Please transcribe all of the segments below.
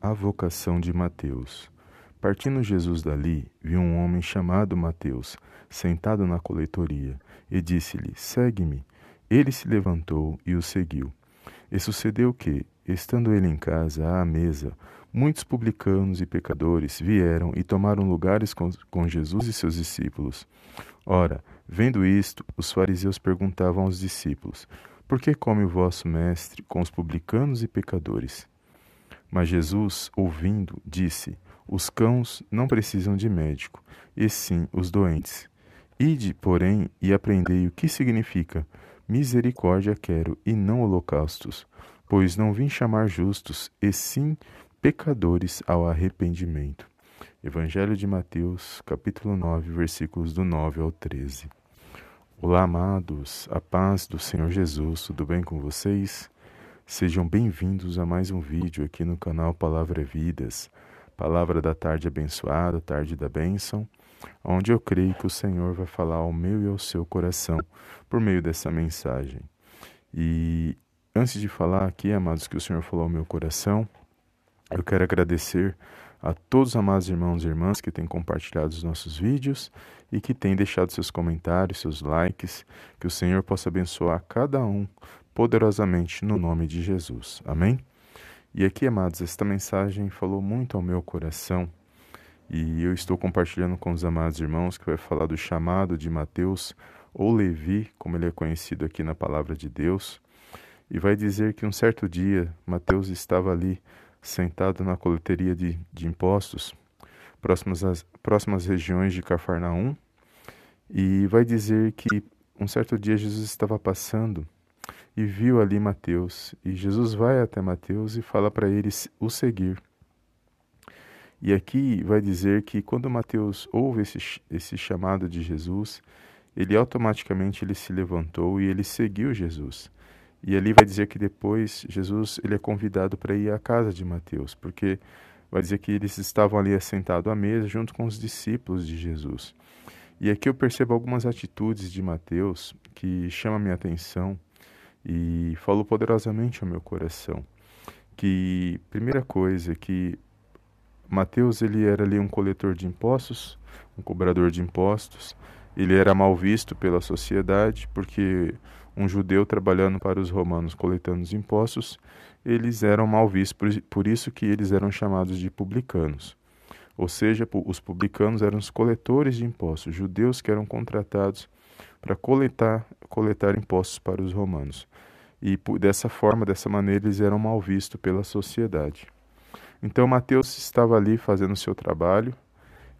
A vocação de Mateus. Partindo Jesus dali, viu um homem chamado Mateus, sentado na coletoria, e disse-lhe: Segue-me. Ele se levantou e o seguiu. E sucedeu que, estando ele em casa, à mesa, muitos publicanos e pecadores vieram e tomaram lugares com, Jesus e seus discípulos. Ora, vendo isto, os fariseus perguntavam aos discípulos: Por que come o vosso mestre com os publicanos e pecadores? Mas Jesus, ouvindo, disse: Os cães não precisam de médico, e sim os doentes. Ide, porém, e aprendei o que significa: misericórdia quero e não holocaustos, pois não vim chamar justos, e sim pecadores ao arrependimento. Evangelho de Mateus, capítulo 9, versículos do 9 ao 13. Olá, amados, a paz do Senhor Jesus, tudo bem com vocês? Sejam bem-vindos a mais um vídeo aqui no canal Palavra Vidas, Palavra da Tarde Abençoada, Tarde da Bênção, onde eu creio que o Senhor vai falar ao meu e ao seu coração por meio dessa mensagem. E antes de falar aqui, amados, que o Senhor falou ao meu coração, eu quero agradecer a todos os amados irmãos e irmãs que têm compartilhado os nossos vídeos e que têm deixado seus comentários, seus likes, que o Senhor possa abençoar cada um poderosamente no nome de Jesus. Amém? E aqui, amados, esta mensagem falou muito ao meu coração e eu estou compartilhando com os amados irmãos que vai falar do chamado de Mateus ou Levi, como ele é conhecido aqui na palavra de Deus, e vai dizer que um certo dia Mateus estava ali sentado na coleteria de, de impostos, próximas às próximas regiões de Cafarnaum, e vai dizer que um certo dia Jesus estava passando e viu ali Mateus. E Jesus vai até Mateus e fala para ele o seguir. E aqui vai dizer que quando Mateus ouve esse, esse chamado de Jesus, ele automaticamente ele se levantou e ele seguiu Jesus. E ali vai dizer que depois Jesus ele é convidado para ir à casa de Mateus, porque vai dizer que eles estavam ali assentados à mesa junto com os discípulos de Jesus. E aqui eu percebo algumas atitudes de Mateus que chamam minha atenção e falou poderosamente ao meu coração que primeira coisa que Mateus ele era ali um coletor de impostos, um cobrador de impostos. Ele era mal visto pela sociedade porque um judeu trabalhando para os romanos coletando os impostos, eles eram mal vistos, por, isso que eles eram chamados de publicanos. Ou seja, os publicanos eram os coletores de impostos, judeus que eram contratados para coletar, coletar impostos para os romanos. E dessa forma, dessa maneira, eles eram mal vistos pela sociedade. Então Mateus estava ali fazendo o seu trabalho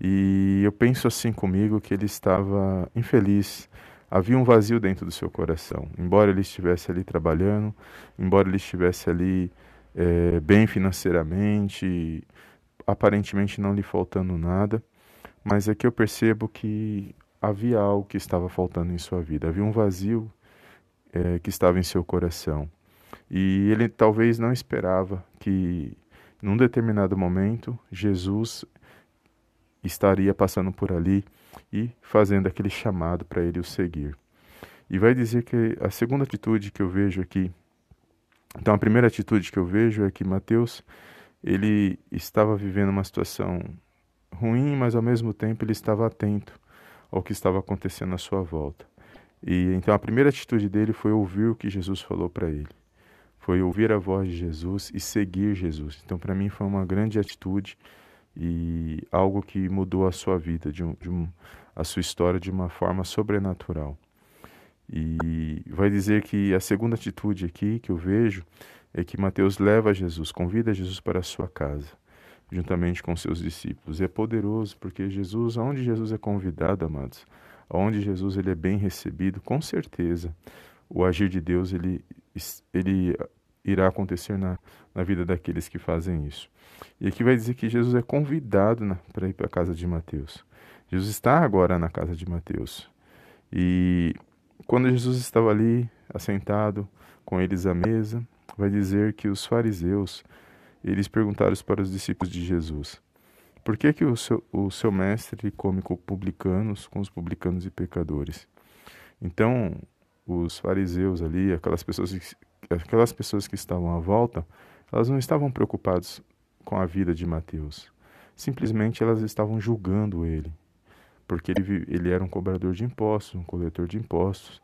e eu penso assim comigo que ele estava infeliz. Havia um vazio dentro do seu coração. Embora ele estivesse ali trabalhando, embora ele estivesse ali é, bem financeiramente, aparentemente não lhe faltando nada, mas aqui eu percebo que havia algo que estava faltando em sua vida, havia um vazio é, que estava em seu coração. E ele talvez não esperava que, num determinado momento, Jesus estaria passando por ali e fazendo aquele chamado para ele o seguir. E vai dizer que a segunda atitude que eu vejo aqui, então a primeira atitude que eu vejo é que Mateus ele estava vivendo uma situação ruim, mas ao mesmo tempo ele estava atento ao que estava acontecendo à sua volta. E então a primeira atitude dele foi ouvir o que Jesus falou para ele. Foi ouvir a voz de Jesus e seguir Jesus. Então para mim foi uma grande atitude e algo que mudou a sua vida, de um, de um, a sua história de uma forma sobrenatural. E vai dizer que a segunda atitude aqui que eu vejo é que Mateus leva Jesus, convida Jesus para a sua casa, juntamente com seus discípulos. E é poderoso porque Jesus, aonde Jesus é convidado, amados, aonde Jesus ele é bem recebido, com certeza o agir de Deus ele, ele irá acontecer na, na vida daqueles que fazem isso. E aqui vai dizer que Jesus é convidado para ir para a casa de Mateus. Jesus está agora na casa de Mateus. E quando Jesus estava ali, assentado com eles à mesa, vai dizer que os fariseus, eles perguntaram para os discípulos de Jesus, por que, que o, seu, o seu mestre come com publicanos, com os publicanos e pecadores? Então, os fariseus ali, aquelas pessoas, aquelas pessoas que estavam à volta, elas não estavam preocupadas com a vida de Mateus. Simplesmente elas estavam julgando ele, porque ele, ele era um cobrador de impostos, um coletor de impostos,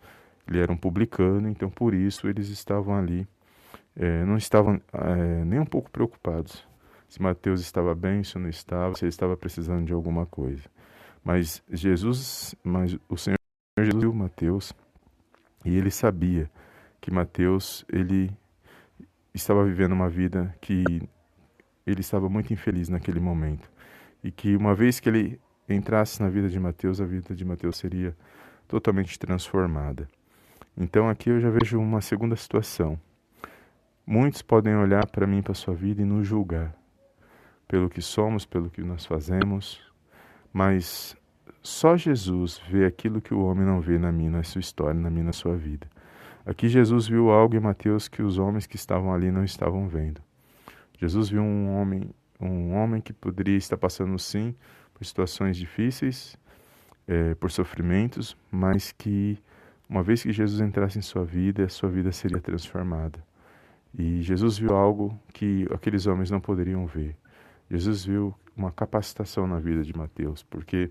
ele era um publicano, então por isso eles estavam ali, é, não estavam é, nem um pouco preocupados se Mateus estava bem, se não estava, se ele estava precisando de alguma coisa. Mas Jesus, mas o Senhor Jesus viu Mateus e ele sabia que Mateus ele estava vivendo uma vida que ele estava muito infeliz naquele momento e que uma vez que ele entrasse na vida de Mateus, a vida de Mateus seria totalmente transformada. Então aqui eu já vejo uma segunda situação. Muitos podem olhar para mim, para a sua vida e nos julgar pelo que somos, pelo que nós fazemos, mas só Jesus vê aquilo que o homem não vê na minha, na sua história, na minha, na sua vida. Aqui Jesus viu algo em Mateus que os homens que estavam ali não estavam vendo. Jesus viu um homem, um homem que poderia estar passando sim por situações difíceis, é, por sofrimentos, mas que uma vez que Jesus entrasse em sua vida, a sua vida seria transformada. E Jesus viu algo que aqueles homens não poderiam ver. Jesus viu uma capacitação na vida de Mateus, porque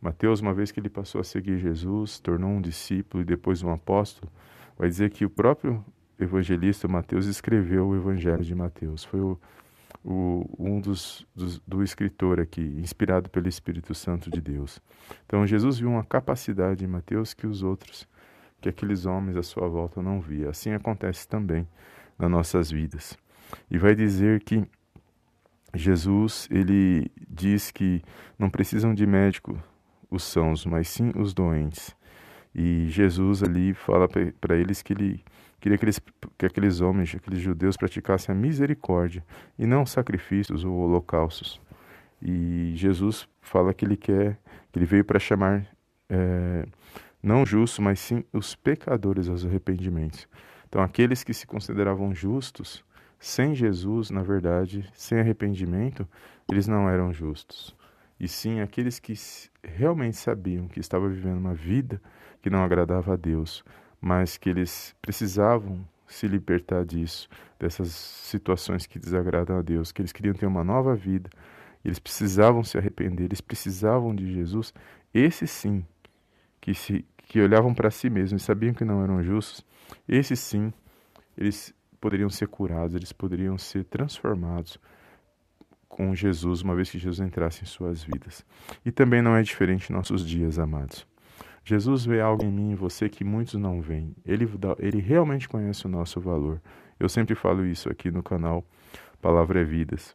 Mateus, uma vez que ele passou a seguir Jesus, tornou um discípulo e depois um apóstolo, vai dizer que o próprio evangelista Mateus escreveu o Evangelho de Mateus. Foi o, o, um dos, dos, do escritor aqui, inspirado pelo Espírito Santo de Deus. Então Jesus viu uma capacidade em Mateus que os outros, que aqueles homens à sua volta não via. Assim acontece também nas nossas vidas. E vai dizer que Jesus, ele diz que não precisam de médico os sãos, mas sim os doentes. E Jesus ali fala para eles que ele queria que, eles, que aqueles homens, aqueles judeus, praticassem a misericórdia e não sacrifícios ou holocaustos. E Jesus fala que ele quer, que ele veio para chamar é, não justos, mas sim os pecadores aos arrependimentos. Então, aqueles que se consideravam justos, sem Jesus, na verdade, sem arrependimento, eles não eram justos. E sim aqueles que realmente sabiam que estavam vivendo uma vida que não agradava a Deus, mas que eles precisavam se libertar disso, dessas situações que desagradam a Deus, que eles queriam ter uma nova vida, eles precisavam se arrepender, eles precisavam de Jesus. Esses sim, que se que olhavam para si mesmos e sabiam que não eram justos, esses sim, eles poderiam ser curados, eles poderiam ser transformados com Jesus, uma vez que Jesus entrasse em suas vidas. E também não é diferente em nossos dias, amados. Jesus vê algo em mim e você que muitos não veem. Ele, ele realmente conhece o nosso valor. Eu sempre falo isso aqui no canal Palavra é Vidas.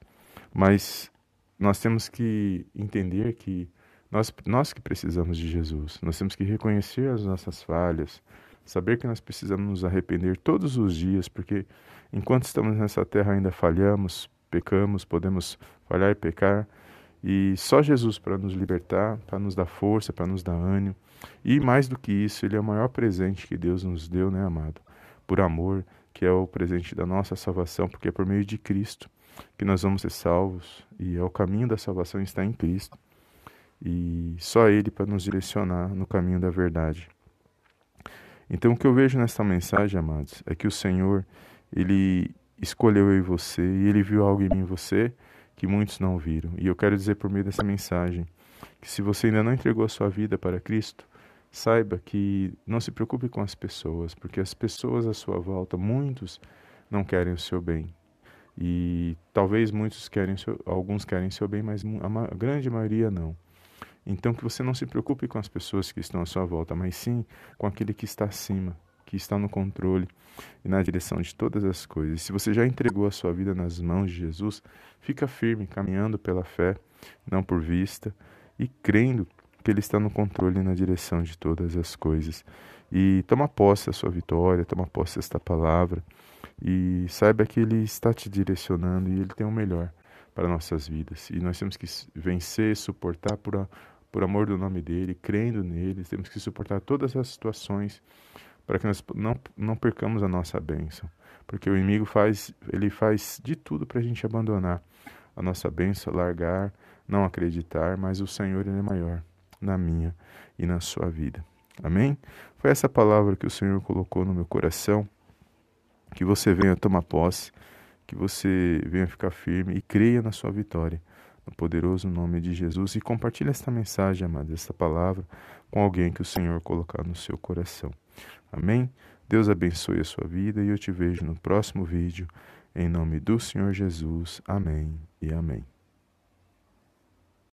Mas nós temos que entender que nós, nós que precisamos de Jesus, nós temos que reconhecer as nossas falhas, saber que nós precisamos nos arrepender todos os dias, porque enquanto estamos nessa terra ainda falhamos, pecamos, podemos falhar e pecar, e só Jesus para nos libertar, para nos dar força, para nos dar ânimo. E mais do que isso, Ele é o maior presente que Deus nos deu, né, amado? Por amor, que é o presente da nossa salvação, porque é por meio de Cristo que nós vamos ser salvos. E é o caminho da salvação está em Cristo. E só Ele para nos direcionar no caminho da verdade. Então, o que eu vejo nessa mensagem, amados, é que o Senhor, Ele escolheu eu e você, e Ele viu algo em mim e você que muitos não viram. E eu quero dizer por meio dessa mensagem que se você ainda não entregou a sua vida para Cristo, saiba que não se preocupe com as pessoas, porque as pessoas à sua volta, muitos não querem o seu bem. E talvez muitos querem, seu, alguns querem seu bem, mas a grande maioria não. Então que você não se preocupe com as pessoas que estão à sua volta, mas sim com aquele que está acima, que está no controle e na direção de todas as coisas. Se você já entregou a sua vida nas mãos de Jesus, fica firme, caminhando pela fé, não por vista, e crendo que Ele está no controle e na direção de todas as coisas. E toma posse da sua vitória, toma posse desta palavra, e saiba que Ele está te direcionando e Ele tem o melhor para nossas vidas. E nós temos que vencer, suportar por, por amor do nome dEle, crendo nele, temos que suportar todas as situações para que nós não, não percamos a nossa bênção. Porque o inimigo faz, ele faz de tudo para a gente abandonar a nossa bênção, largar, não acreditar, mas o Senhor ele é maior na minha e na sua vida. Amém? Foi essa palavra que o Senhor colocou no meu coração, que você venha tomar posse, que você venha ficar firme e creia na sua vitória. No poderoso nome de Jesus. E compartilhe esta mensagem, amada, esta palavra, com alguém que o Senhor colocar no seu coração. Amém? Deus abençoe a sua vida e eu te vejo no próximo vídeo. Em nome do Senhor Jesus. Amém e amém.